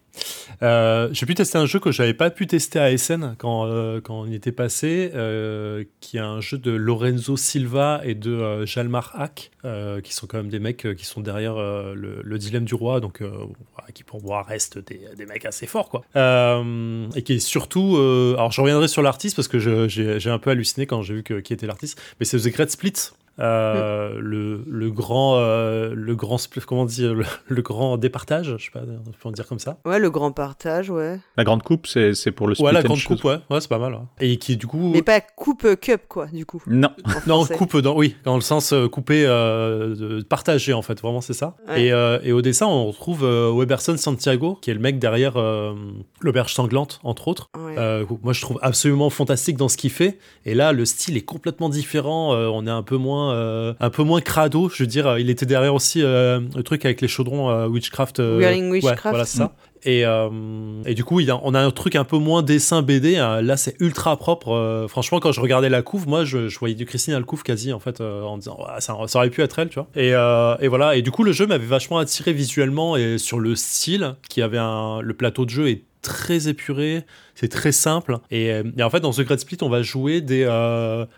Speaker 4: euh, j'ai pu tester un jeu que j'avais pas pu tester à SN quand, euh, quand on y était passé, euh, qui est un jeu de Lorenzo Silva et de euh, Jalmar Hack, euh, qui sont quand même des mecs euh, qui sont derrière euh, le, le dilemme du roi, donc euh, qui pour moi restent des, des mecs assez forts, quoi. Euh, et qui est surtout, euh, alors je reviendrai sur l'artiste parce que j'ai un peu halluciné quand j'ai vu que, qui était l'artiste, mais c'est The Great Split. Euh, le, le grand euh, le grand comment dire le, le grand départage je sais pas on peut en dire comme ça
Speaker 2: Ouais, le grand partage, ouais.
Speaker 3: La grande coupe, c'est c'est pour le split
Speaker 4: ouais la
Speaker 3: and
Speaker 4: grande coupe ouais, ouais c'est pas mal ouais. et qui du coup
Speaker 2: Mais pas coupe cup, quoi, du coup.
Speaker 3: Non.
Speaker 4: non coupe dans oui dans le sens euh, coupé euh, de- partagé en fait vraiment c'est ça
Speaker 2: Ouais.
Speaker 4: et, euh, et au dessin on retrouve euh, Weberson Santiago qui est le mec derrière euh, l'auberge sanglante entre autres
Speaker 2: Ouais.
Speaker 4: Euh, moi, je trouve absolument fantastique dans ce qu'il fait. Et là, le style est complètement différent. Euh, on est un peu moins, euh, un peu moins crado. Je veux dire, il était derrière aussi euh, le truc avec les chaudrons euh, Witchcraft.
Speaker 2: Whirling
Speaker 4: ouais,
Speaker 2: Witchcraft.
Speaker 4: voilà, ça. Et, euh, et du coup, il y a- on a un truc un peu moins dessin BD. hein. Là, c'est ultra propre. Euh, franchement, quand je regardais la couve, moi, je, je voyais du Christine Alcouf quasi, en fait, euh, en disant, Ouais, ça, ça aurait pu être elle, tu vois. Et, et voilà. Et du coup, le jeu m'avait vachement attiré visuellement et sur le style, qui avait un, le plateau de jeu est très épuré, c'est très simple. Et, et en fait, dans The Great Split, on va jouer des.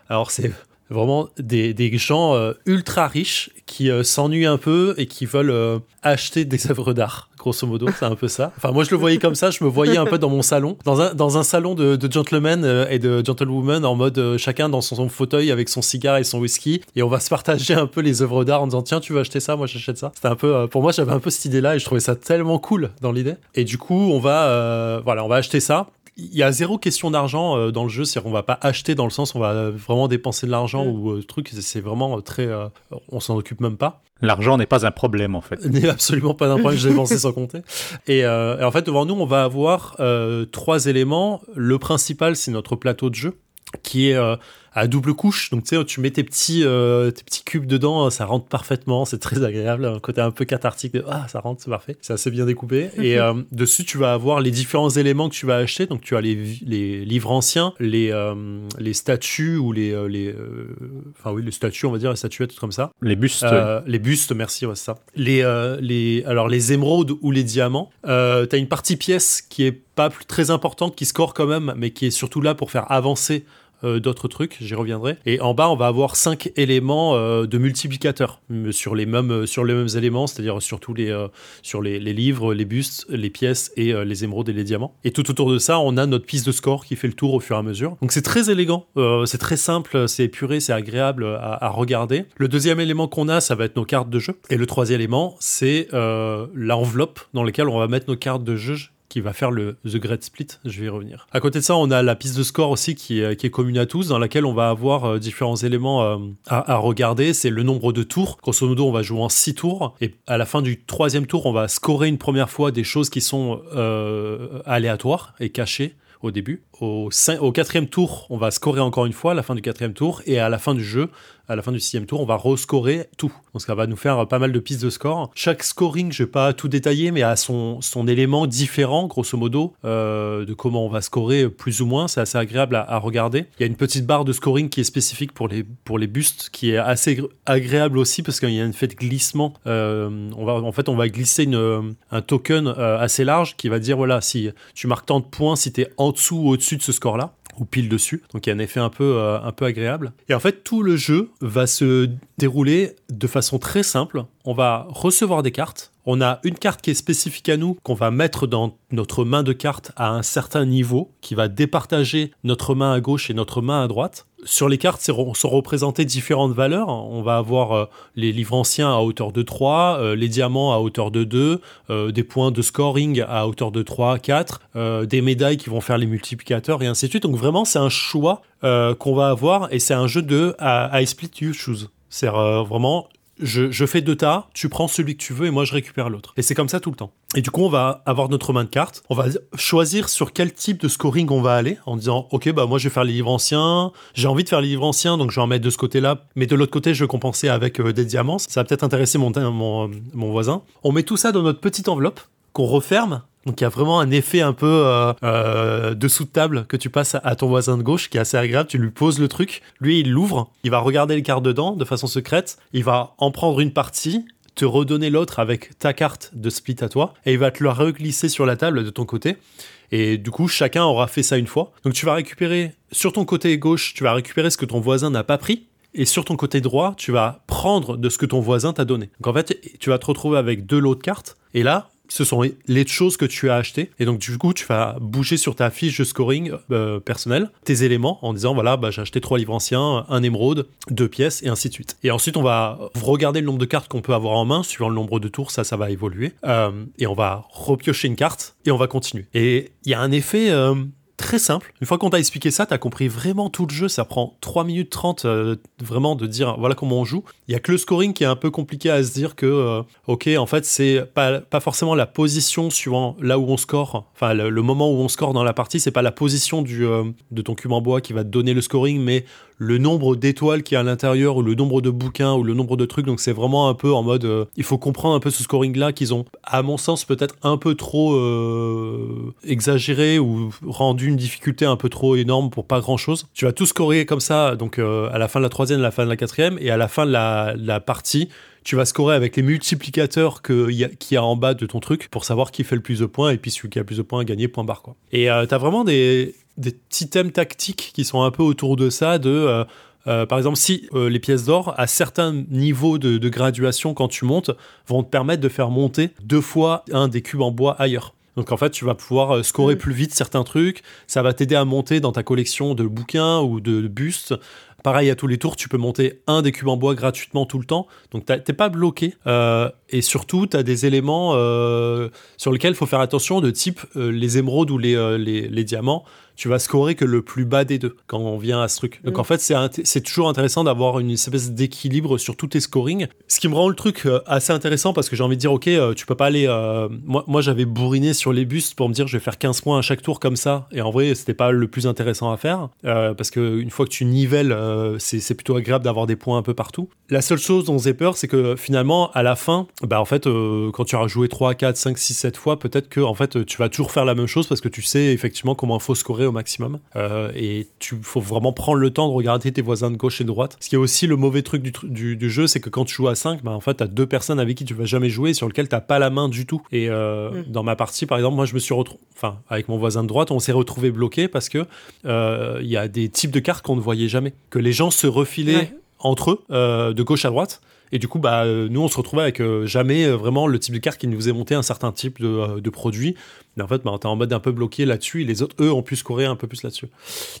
Speaker 4: alors, c'est vraiment des, des gens euh, ultra riches qui euh, s'ennuient un peu et qui veulent euh, acheter des œuvres d'art. Grosso modo, c'est un peu ça. Enfin, moi, je le voyais comme ça. Je me voyais un peu dans mon salon, dans un, dans un salon de, de gentlemen euh, et de gentlewomen, en mode euh, chacun dans son, fauteuil avec son cigare et son whisky. Et on va se partager un peu les œuvres d'art en disant tiens, tu veux acheter ça Moi, j'achète ça. C'était un peu, euh, pour moi, j'avais un peu cette idée-là et je trouvais ça tellement cool dans l'idée. Et du coup, on va, voilà, on va acheter ça il y a zéro question d'argent euh, dans le jeu, c'est-à-dire qu'on va pas acheter dans le sens où on va vraiment dépenser de l'argent
Speaker 2: Mm.
Speaker 4: ou euh, truc, c'est- vraiment euh, très, euh, on s'en occupe même pas.
Speaker 3: L'argent n'est pas un problème en fait.
Speaker 4: N'est absolument pas d'un problème, j'ai dépensé sans compter. Et, euh, et en fait, devant nous, on va avoir euh, trois éléments. Le principal, c'est notre plateau de jeu qui est euh, à double couche. Donc, tu sais, tu mets tes petits, euh, tes petits cubes dedans, ça rentre parfaitement, c'est très agréable. Un côté un peu cathartique de ah, ça rentre, c'est parfait. C'est assez bien découpé. Et euh, dessus, tu vas avoir les différents éléments que tu vas acheter. Donc, tu as les, livres anciens, les, euh, les statues ou les. euh, les euh, enfin, oui, les statues, on va dire, les statuettes comme ça.
Speaker 3: Les bustes.
Speaker 4: Euh, les bustes, merci, ouais, c'est ça. Les, euh, les, alors les émeraudes ou les diamants. Euh, T'as une partie pièce qui est pas plus, très importante, qui score quand même, mais qui est surtout là pour faire avancer euh, d'autres trucs, j'y reviendrai. Et en bas, on va avoir cinq éléments euh, de multiplicateurs euh, sur les mêmes, sur les mêmes éléments, c'est-à-dire sur tous les, sur les, livres, les bustes, les pièces et les émeraudes et les diamants. Et tout autour de ça, on a notre piste de score qui fait le tour au fur et à mesure. Donc c'est très élégant, c'est très simple, c'est épuré, c'est agréable à, à regarder. Le deuxième élément qu'on a, ça va être nos cartes de jeu. Et le troisième élément, c'est l'enveloppe dans laquelle on va mettre nos cartes de jeu qui va faire le The Great Split, je vais y revenir. À côté de ça, on a la piste de score aussi qui est, qui est commune à tous, dans laquelle on va avoir euh, différents éléments euh, à, regarder. C'est le nombre de tours. Grosso modo, on va jouer en 6 tours. Et à la fin du troisième tour, on va scorer une première fois des choses qui sont euh, aléatoires et cachées au début. Au, quatrième tour, on va scorer encore une fois à la fin du quatrième tour. Et à la fin du jeu, à la fin du sixième tour, on va rescorer tout. Donc ça va nous faire pas mal de pistes de score. Chaque scoring, je vais pas tout détailler, mais a son, son élément différent, grosso modo, euh, de comment on va scorer plus ou moins. C'est assez agréable à, regarder. Il y a une petite barre de scoring qui est spécifique pour les, pour les bustes, qui est assez gr- agréable aussi parce qu'il y a un fait de glissement. Euh, on va, en fait, on va glisser une, un token euh, assez large qui va dire, voilà, si tu marques tant de points, si tu es en dessous ou au-dessus de ce score-là ou pile dessus. Donc il y a un effet un peu, euh, un peu agréable. Et en fait, tout le jeu va se dérouler de façon très simple. On va recevoir des cartes. On a une carte qui est spécifique à nous, qu'on va mettre dans notre main de carte à un certain niveau, qui va départager notre main à gauche et notre main à droite. Sur les cartes sont représentées différentes valeurs. On va avoir euh, les livres anciens à hauteur de 3, euh, les diamants à hauteur de 2, euh, des points de scoring à hauteur de 3, 4, euh, des médailles qui vont faire les multiplicateurs et ainsi de suite. Donc vraiment, c'est un choix qu'on va avoir et c'est un jeu de I, split, you choose. C'est vraiment, je, fais deux tas, tu prends celui que tu veux et moi je récupère l'autre. Et c'est comme ça tout le temps. Et du coup, on va avoir notre main de cartes. On va choisir sur quel type de scoring on va aller en disant, OK, bah moi je vais faire les livres anciens. J'ai envie de faire les livres anciens, donc je vais en mettre de ce côté-là. Mais de l'autre côté, je vais compenser avec euh, des diamants. Ça va peut-être intéresser mon, mon, mon voisin. On met tout ça dans notre petite enveloppe qu'on referme. Donc il y a vraiment un effet un peu euh, euh, dessous de table que tu passes à, ton voisin de gauche qui est assez agréable. Tu lui poses le truc, lui il l'ouvre, il va regarder les cartes dedans de façon secrète, il va en prendre une partie, te redonner l'autre avec ta carte de split à toi, et il va te la reglisser sur la table de ton côté. Et du coup, chacun aura fait ça une fois. Donc tu vas récupérer sur ton côté gauche, tu vas récupérer ce que ton voisin n'a pas pris. Et sur ton côté droit, tu vas prendre de ce que ton voisin t'a donné. Donc en fait, tu vas te retrouver avec deux lots de cartes. Et là, ce sont les choses que tu as achetées. Et donc, du coup, tu vas bouger sur ta fiche de scoring euh, personnel tes éléments en disant voilà, bah, j'ai acheté trois livres anciens, un émeraude, deux pièces, et ainsi de suite. Et ensuite, on va regarder le nombre de cartes qu'on peut avoir en main, suivant le nombre de tours, ça, ça va évoluer. Euh, et on va repiocher une carte et on va continuer. Et il y a un effet. Euh, très simple. Une fois qu'on t'a expliqué ça, t'as compris vraiment tout le jeu. Ça prend 3 minutes 30 euh, vraiment de dire voilà comment on joue. Il y a que le scoring qui est un peu compliqué à se dire que, euh, ok, en fait, c'est pas, pas forcément la position suivant là où on score. Enfin, le, moment où on score dans la partie, c'est pas la position euh, de ton cube en bois qui va te donner le scoring, mais le nombre d'étoiles qui est à l'intérieur ou le nombre de bouquins ou le nombre de trucs. Donc c'est vraiment un peu en mode, euh, il faut comprendre un peu ce scoring là qu'ils ont, à mon sens, peut-être un peu trop euh, exagéré ou rendu une difficulté un peu trop énorme pour pas grand chose. Tu vas tout scorer comme ça, donc euh, à la fin de la troisième, à la fin de la quatrième et à la fin de la, partie tu vas scorer avec les multiplicateurs qu'il y, a, a en bas de ton truc pour savoir qui fait le plus de points et puis celui qui a le plus de points a gagné point barre quoi. Et tu as vraiment des, des petits thèmes tactiques qui sont un peu autour de ça, de euh, euh, par exemple, si euh, les pièces d'or, à certains niveaux de, graduation, quand tu montes, vont te permettre de faire monter deux fois un des cubes en bois ailleurs. Donc en fait, tu vas pouvoir scorer mm. plus vite certains trucs, ça va t'aider à monter dans ta collection de bouquins ou de bustes. Pareil, à tous les tours, tu peux monter un des cubes en bois gratuitement tout le temps. Donc, t'es pas bloqué. et surtout, tu as des éléments sur lesquels il faut faire attention, de type les émeraudes ou les, les diamants tu vas scorer que le plus bas des deux quand on vient à ce truc. Donc mm. en fait, c'est toujours intéressant d'avoir une espèce d'équilibre sur tous tes scorings. Ce qui me rend le truc euh, assez intéressant parce que j'ai envie de dire, ok, euh, tu peux pas aller. Euh, moi, moi j'avais bourriné sur les bustes pour me dire, je vais faire 15 points à chaque tour comme ça. Et en vrai, c'était pas le plus intéressant à faire parce que une fois que tu nivelles, c'est plutôt agréable d'avoir des points un peu partout. La seule chose dont j'ai peur, c'est que finalement, à la fin, bah en fait, quand tu auras joué 3, 4, 5, 6, 7 fois, peut-être que en fait, tu vas toujours faire la même chose parce que tu sais effectivement comment il faut scorer au maximum. Euh, et tu faut vraiment prendre le temps de regarder tes voisins de gauche et de droite. Ce qui est aussi le mauvais truc du, du, jeu, c'est que quand tu joues à 5, bah, en fait, tu as deux personnes avec qui tu vas jamais jouer sur lesquelles tu pas la main du tout. Et euh, mm. dans ma partie, par exemple, moi, je me suis retrouvé, enfin, avec mon voisin de droite, on s'est retrouvé bloqué parce que euh, il y a des types de cartes qu'on ne voyait jamais. Que les gens se refilaient entre eux, de gauche à droite. Et du coup, bah, nous, on se retrouvait avec jamais vraiment le type de carte qui nous faisait monter un certain type de, de produit. Mais en fait, bah, tu es en mode un peu bloqué là-dessus et les autres, eux, ont pu scorer un peu plus là-dessus.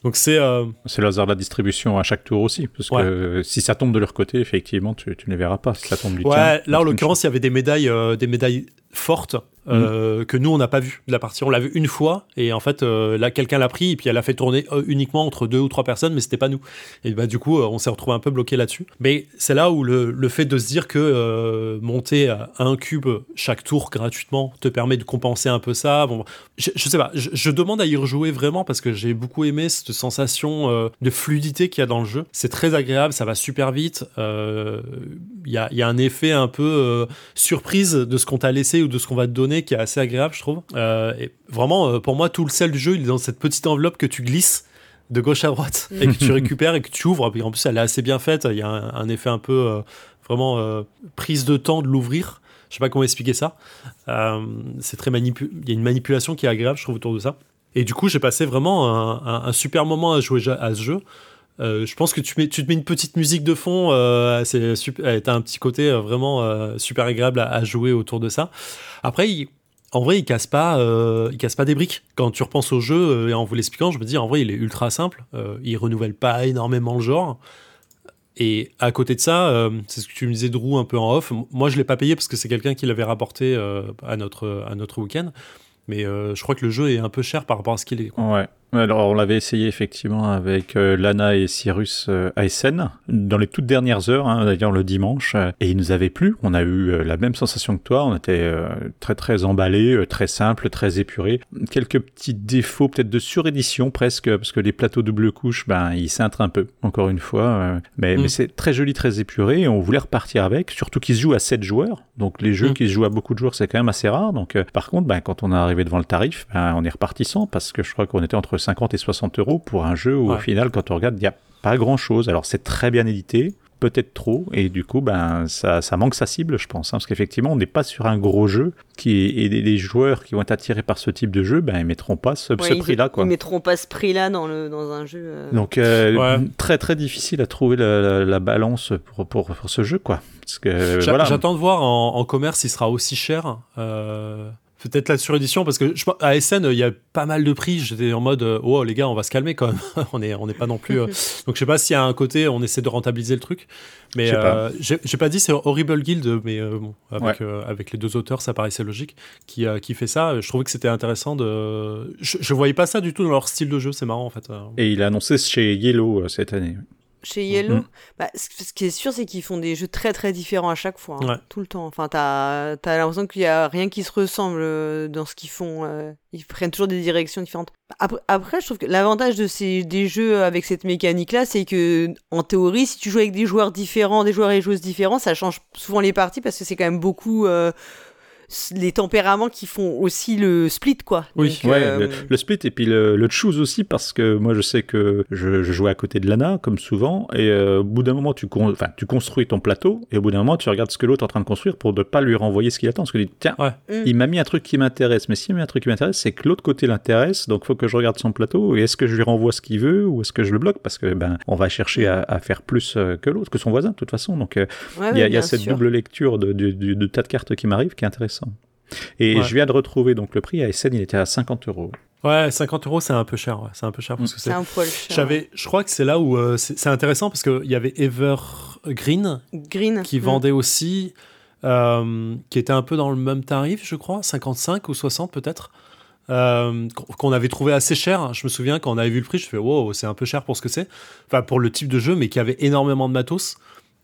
Speaker 4: Donc c'est. Euh,
Speaker 3: c'est le hasard de la distribution à chaque tour aussi. Parce que si ça tombe de leur côté, effectivement, tu, ne les verras pas. Si ça tombe du
Speaker 4: Ouais, là, en l'occurrence, il y avait des médailles, euh, des médailles forte euh, mm. que nous on n'a pas vu de la partie. On l'a vu une fois et en fait euh, là quelqu'un l'a pris et puis elle a fait tourner euh, uniquement entre deux ou trois personnes mais c'était pas nous. Et bah du coup on s'est retrouvé un peu bloqué là-dessus. Mais c'est là où le, le, fait de se dire que monter à un cube chaque tour gratuitement te permet de compenser un peu ça. Bon, je, sais pas, je, demande à y rejouer vraiment parce que j'ai beaucoup aimé cette sensation de fluidité qu'il y a dans le jeu. C'est très agréable, ça va super vite. Il y a, y, a, un effet un peu surprise de ce qu'on t'a laissé ou de ce qu'on va te donner qui est assez agréable, je trouve. Euh, et vraiment, euh, pour moi, tout le sel du jeu, il est dans cette petite enveloppe que tu glisses de gauche à droite et que tu récupères et que tu ouvres. Et en plus, elle est assez bien faite. Il y a un, effet un peu euh, vraiment prise de temps de l'ouvrir. Je sais pas comment expliquer ça. c'est très manipul... Il y a une manipulation qui est agréable, je trouve, autour de ça. Et du coup, j'ai passé vraiment un, super moment à jouer à ce jeu. Euh, je pense que tu, mets, tu te mets une petite musique de fond, euh, c'est super, t'as un petit côté euh, vraiment euh, super agréable à, jouer autour de ça. Après, en vrai, il casse pas, il casse pas des briques. Quand tu repenses au jeu et en vous l'expliquant, je me dis en vrai, il est ultra simple. il renouvelle pas énormément le genre. Et à côté de ça, c'est ce que tu me disais Drew un peu en off. Moi, je l'ai pas payé parce que c'est quelqu'un qui l'avait rapporté à notre à notre week-end. Mais je crois que le jeu est un peu cher par rapport à ce qu'il est.
Speaker 3: Ouais. Alors, on l'avait essayé effectivement avec euh, Lana et Cyrus euh, ASN dans les toutes dernières heures, hein, d'ailleurs le dimanche, euh, et il nous avait plu. On a eu euh, la même sensation que toi. On était très très emballé, très simple, très épuré. Quelques petits défauts, peut-être de surédition presque, parce que les plateaux double couche, ben ils cintrent un peu. Encore une fois, mais,
Speaker 4: Mm.
Speaker 3: mais c'est très joli, très épuré. Et on voulait repartir avec, surtout qu'ils se jouent à 7 joueurs. Donc les jeux
Speaker 4: Mm.
Speaker 3: qui se jouent à beaucoup de joueurs, c'est quand même assez rare. Donc par contre, ben, quand on est arrivé devant le tarif, ben, on est reparti sans parce que je crois qu'on était entre 50 et 60 euros pour un jeu où au final, quand on regarde, il n'y a pas grand chose. Alors c'est très bien édité, peut-être trop, et du coup, ben ça, ça manque sa cible, je pense, hein, parce qu'effectivement, on n'est pas sur un gros jeu qui et les, joueurs qui vont être attirés par ce type de jeu, ben ils mettront pas ce,
Speaker 2: Ouais,
Speaker 3: prix-là, quoi.
Speaker 2: Ils mettront pas ce prix-là dans, le, dans un jeu. euh.
Speaker 3: Donc euh,
Speaker 4: Ouais.
Speaker 3: très très difficile à trouver la, la- la balance pour, pour, pour ce jeu, quoi. Parce que voilà.
Speaker 4: J'attends de voir en, en commerce s'il sera aussi cher. Euh, Peut-être la surédition, parce que je, pense- à SN, il y a pas mal de prix. J'étais en mode, euh, oh les gars, on va se calmer quand même. on n'est on est pas non plus. euh, Donc je sais pas s'il y a un côté, on essaie de rentabiliser le truc. Mais
Speaker 3: Je sais pas.
Speaker 4: euh, j'ai pas dit c'est Horrible Guild, mais euh, bon, avec,
Speaker 3: Ouais.
Speaker 4: euh, avec les deux auteurs, ça paraissait logique, qui, euh, qui fait ça. Je trouvais que c'était intéressant de. Je, je voyais pas ça du tout dans leur style de jeu, c'est marrant en fait.
Speaker 3: Et il a annoncé chez Yellow euh, cette année.
Speaker 2: Chez Yellow,
Speaker 3: Mhm.
Speaker 2: bah, ce qui est sûr, c'est qu'ils font des jeux très très différents à chaque fois, hein,
Speaker 4: Ouais.
Speaker 2: tout le temps. Enfin, t'as as, l'impression qu'il y a rien qui se ressemble euh, dans ce qu'ils font. euh, ils prennent toujours des directions différentes. Après, après je trouve que l'avantage de ces des jeux avec cette mécanique-là, c'est que en théorie, si tu joues avec des joueurs différents, des joueurs et joueuses différents, ça change souvent les parties parce que c'est quand même beaucoup euh, les tempéraments qui font aussi le split, quoi.
Speaker 4: Oui.
Speaker 2: Donc,
Speaker 3: Ouais,
Speaker 2: euh,
Speaker 3: le, le split et puis le, le choose aussi parce que moi je sais que je, je jouais à côté de Lana comme souvent et euh, au bout d'un moment tu, con- enfin, tu construis ton plateau et au bout d'un moment tu regardes ce que l'autre est en train de construire pour ne pas lui renvoyer ce qu'il attend parce que tu dis tiens
Speaker 4: Ouais.
Speaker 2: Mm.
Speaker 3: il m'a mis un truc qui m'intéresse mais s'il m'a mis un truc qui m'intéresse c'est que l'autre côté l'intéresse donc faut que je regarde son plateau et est-ce que je lui renvoie ce qu'il veut ou est-ce que je le bloque? Parce que ben on va chercher à, à faire plus euh, que l'autre que son voisin de toute façon donc euh,
Speaker 2: ouais,
Speaker 3: il y a, il y cette
Speaker 2: sûr.
Speaker 3: double lecture de, de, de- de tas de cartes qui m'arrive qui est intéressant et
Speaker 4: Ouais.
Speaker 3: je viens de retrouver donc le prix à SN il était à 50 euros
Speaker 4: Ouais, 50 euros, c'est un peu cher. ouais. C'est un peu cher parce que
Speaker 2: C'est un poil cher.
Speaker 4: J'avais, je crois que c'est là où euh, c'est intéressant parce qu'il y avait Evergreen
Speaker 2: Green.
Speaker 4: qui
Speaker 2: Mm.
Speaker 4: vendait aussi, euh, qui était un peu dans le même tarif, je crois, 55 ou 60 peut-être, euh, qu'on- qu'on avait trouvé assez cher. Je me souviens quand on avait vu le prix, je fais wow, c'est un peu cher pour ce que c'est, enfin pour le type de jeu, mais qui avait énormément de matos.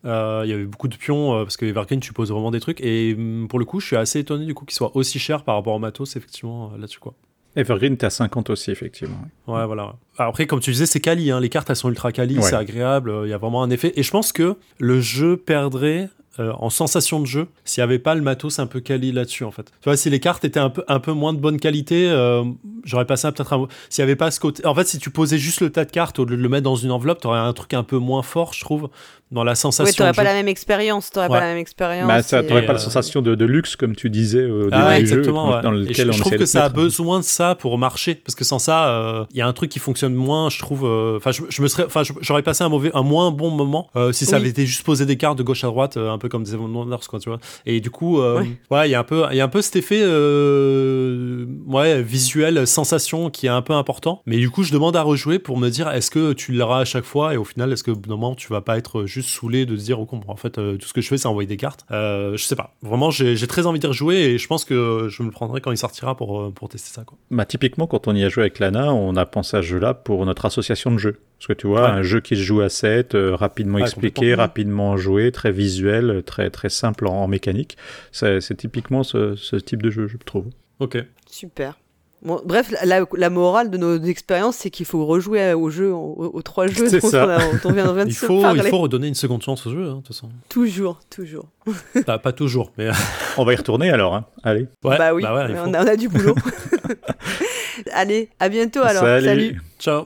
Speaker 4: Euh, Il y avait beaucoup de pions euh, parce que Evergreen tu poses vraiment des trucs et hum, pour le coup je suis assez étonné du coup qu'il soit aussi cher par rapport au matos effectivement euh, là-dessus quoi.
Speaker 3: Evergreen, t'es à 50 aussi, effectivement.
Speaker 4: Ouais, voilà. Après, comme tu disais, c'est quali. Hein. Les cartes, elles sont ultra quali,
Speaker 3: Ouais.
Speaker 4: c'est agréable. euh, Il y a vraiment un effet. Et je pense que le jeu perdrait euh, en sensation de jeu s'il n'y avait pas le matos un peu quali là-dessus, en fait. Tu vois, si les cartes étaient un peu, un peu moins de bonne qualité, euh, j'aurais passé un- peut-être un. S'il n'y avait pas ce côté. En fait, si tu posais juste le tas de cartes au lieu de le mettre dans une enveloppe, tu aurais un truc un peu moins fort, je trouve, dans la sensation
Speaker 2: Ouais, t'aurais pas
Speaker 4: jeu.
Speaker 2: la même expérience. T'aurais
Speaker 4: Ouais.
Speaker 2: pas la même expérience.
Speaker 3: Bah, ça,
Speaker 2: et-
Speaker 3: t'aurais pas
Speaker 4: euh,
Speaker 3: la sensation de, de luxe, comme tu disais au
Speaker 4: Ah ouais,
Speaker 3: début du jeu,
Speaker 4: exactement.
Speaker 3: dans,
Speaker 4: ouais.
Speaker 3: dans
Speaker 4: Et
Speaker 3: lequel
Speaker 4: je,
Speaker 3: on
Speaker 4: je trouve que ça a besoin de ça pour marcher, parce que sans ça, euh, il y a un truc qui fonctionne moins. Je trouve. euh, Enfin, je, je me serais, enfin, j'aurais passé un mauvais, un moins bon moment euh, si ça
Speaker 2: Oui.
Speaker 4: avait été juste poser des cartes de gauche à droite, euh, un peu comme des Wonders, quoi, tu vois. Et du coup, euh,
Speaker 2: Ouais.
Speaker 4: ouais, il y a un peu, il y a un peu cet effet, euh, ouais, visuel, sensation qui est un peu important. Mais du coup, je demande à rejouer pour me dire, est-ce que tu l'auras à chaque fois et au final, est-ce que au bout d'un moment, tu vas pas être juste saoulé de se dire, oh, bon, en fait, euh, tout ce que je fais, c'est envoyer des cartes. Euh, je sais pas. Vraiment, j'ai très envie de rejouer et je pense que je me le prendrai quand il sortira pour, euh, pour tester ça, quoi.
Speaker 3: Bah, typiquement, quand on y a joué avec Lana, on a pensé à ce jeu-là pour notre association de jeux. Parce que tu vois,
Speaker 4: Ouais.
Speaker 3: un jeu qui se joue à 7, euh, rapidement
Speaker 4: Ouais,
Speaker 3: expliqué, rapidement joué, très visuel, très, très simple en, en mécanique. C'est c'est typiquement ce, ce type de jeu, je trouve.
Speaker 4: Ok.
Speaker 2: Super. Bon, bref, la, la morale de nos expériences, c'est qu'il faut rejouer au jeu, aux, aux trois jeux
Speaker 3: C'est
Speaker 2: dont
Speaker 3: ça.
Speaker 2: on, a- dont on vient, on vient de
Speaker 4: Il faut,
Speaker 2: parler.
Speaker 4: il faut redonner une seconde chance au jeu, hein, de toute façon.
Speaker 2: Toujours, toujours.
Speaker 4: pas, pas toujours, mais.
Speaker 3: On va y retourner alors, hein. Allez.
Speaker 4: Ouais,
Speaker 2: bah oui,
Speaker 4: ouais, faut.
Speaker 2: on, a, on a du boulot. Allez, à bientôt alors.
Speaker 3: Salut.
Speaker 2: Salut.
Speaker 4: Ciao.